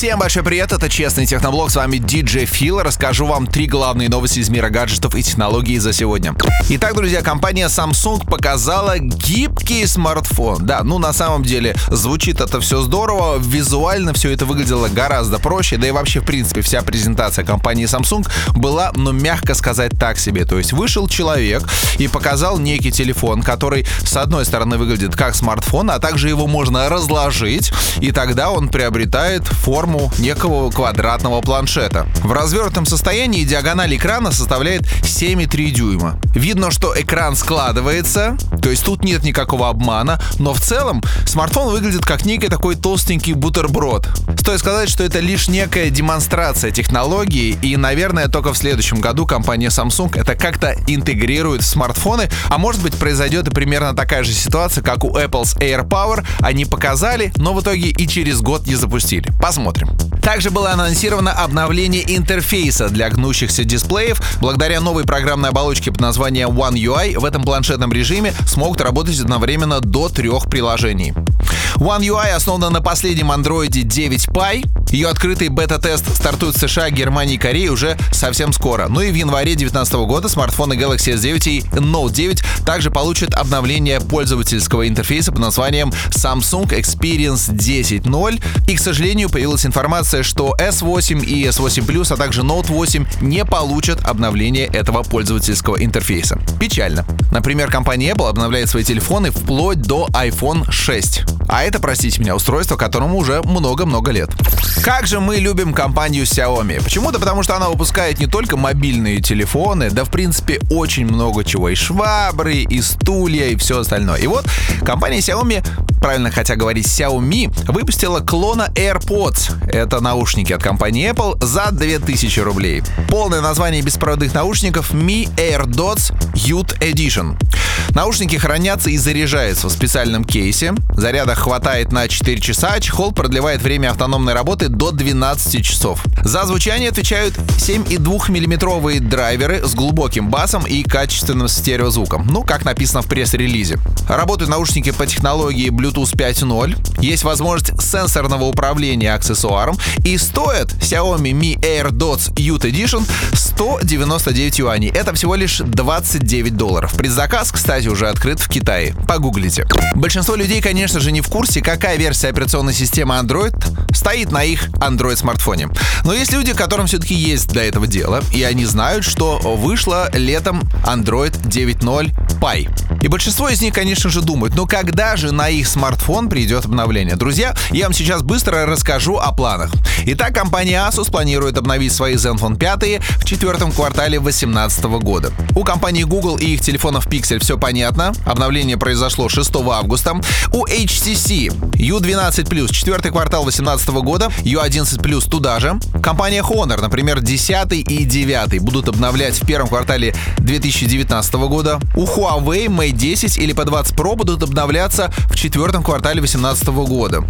Всем большой привет, это Честный Техноблог, с вами DJ Фил. Расскажу вам три главные новости из мира гаджетов и технологий за сегодня. Итак, друзья, компания Samsung показала гибкий смартфон. Да, ну на самом деле звучит это все здорово, визуально все это выглядело гораздо проще, да и вообще, в принципе, вся презентация компании Samsung была, ну мягко сказать, так себе. То есть вышел человек и показал некий телефон, который с одной стороны выглядит как смартфон, а также его можно разложить, и тогда он приобретает форму форму некого квадратного планшета. В развернутом состоянии диагональ экрана составляет 7,3 дюйма. Видно, что экран складывается, то есть тут нет никакого обмана, но в целом смартфон выглядит как некий такой толстенький бутерброд. Стоит сказать, что это лишь некая демонстрация технологии, и, наверное, только в следующем году компания Samsung это как-то интегрирует в смартфоны, а может быть произойдет и примерно такая же ситуация, как у Apple's AirPower. Они показали, но в итоге и через год не запустили. Посмотрим посмотрим. Также было анонсировано обновление интерфейса для гнущихся дисплеев. Благодаря новой программной оболочке под названием One UI в этом планшетном режиме смогут работать одновременно до трех приложений. One UI основана на последнем Android 9 Pie. Ее открытый бета-тест стартует в США, Германии и Корее уже совсем скоро. Ну и в январе 2019 года смартфоны Galaxy S9 и Note 9 также получат обновление пользовательского интерфейса под названием Samsung Experience 10.0. И, к сожалению, появилась информация, что S8 и S8 Plus, а также Note 8 не получат обновление этого пользовательского интерфейса. Печально. Например, компания Apple обновляет свои телефоны вплоть до iPhone 6. А это, простите меня, устройство, которому уже много-много лет. Как же мы любим компанию Xiaomi? Почему-то потому, что она выпускает не только мобильные телефоны, да в принципе очень много чего. И швабры, и стулья, и все остальное. И вот компания Xiaomi, правильно хотя говорить Xiaomi, выпустила клона AirPods. Это наушники от компании Apple за 2000 рублей. Полное название беспроводных наушников Mi AirDots Youth Edition. Наушники хранятся и заряжаются в специальном кейсе. Заряда хватает на 4 часа, а чехол продлевает время автономной работы до 12 часов. За звучание отвечают 7,2 миллиметровые драйверы с глубоким басом и качественным стереозвуком. Ну, как написано в пресс-релизе. Работают наушники по технологии Bluetooth 5.0. Есть возможность сенсорного управления аксессуаром. И стоят Xiaomi Mi Air Dots Youth Edition 199 юаней. Это всего лишь 29 долларов. Предзаказ, кстати, уже открыт в Китае. Погуглите. Большинство людей, конечно же, не в курсе, какая версия операционной системы Android стоит на их Android-смартфоне. Но есть люди, которым все-таки есть для этого дело, и они знают, что вышло летом Android 9.0 Pie. И большинство из них, конечно же, думают, но когда же на их смартфон придет обновление? Друзья, я вам сейчас быстро расскажу о планах. Итак, компания Asus планирует обновить свои Zenfone 5 в четвертом квартале 2018 года. У компании Google и их телефонов Pixel все понятно. Обновление произошло 6 августа. У HTC U12 Plus четвертый квартал 2018 года, U11 Plus туда же. Компания Honor, например, 10 и 9 будут обновлять в первом квартале 2019 года. У Huawei Mate 10 или по 20 Pro будут обновляться в четвертом квартале 2018 года.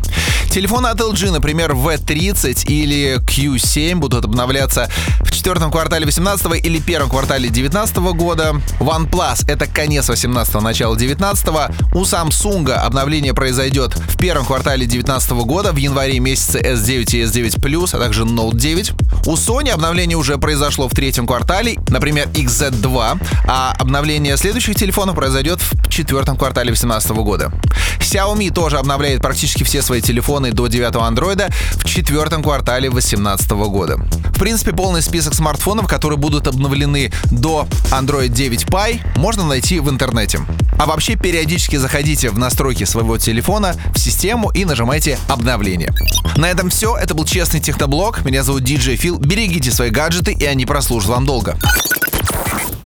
Телефоны от LG, например, V30 или Q7 будут обновляться в четвертом квартале 18 или первом квартале 19 года. OnePlus — это конец 18 начало 19 У Samsung обновление произойдет в первом квартале 19 года, в январе месяце S9 и S9 Plus, а также Note 9. У Sony обновление уже произошло в третьем квартале, например, XZ2, а обновление следующих телефонов произойдет в четвертом квартале 2018 года. Xiaomi тоже обновляет практически все свои телефоны до 9 андроида в четвертом квартале 2018 года. В принципе, полный список смартфонов, которые будут обновлены до Android 9 Pie, можно найти в интернете. А вообще, периодически заходите в настройки своего телефона, в систему и нажимайте «Обновление». На этом все. Это был Честный Техноблог. Меня зовут DJ Фил. Берегите свои гаджеты, и они прослужат вам долго.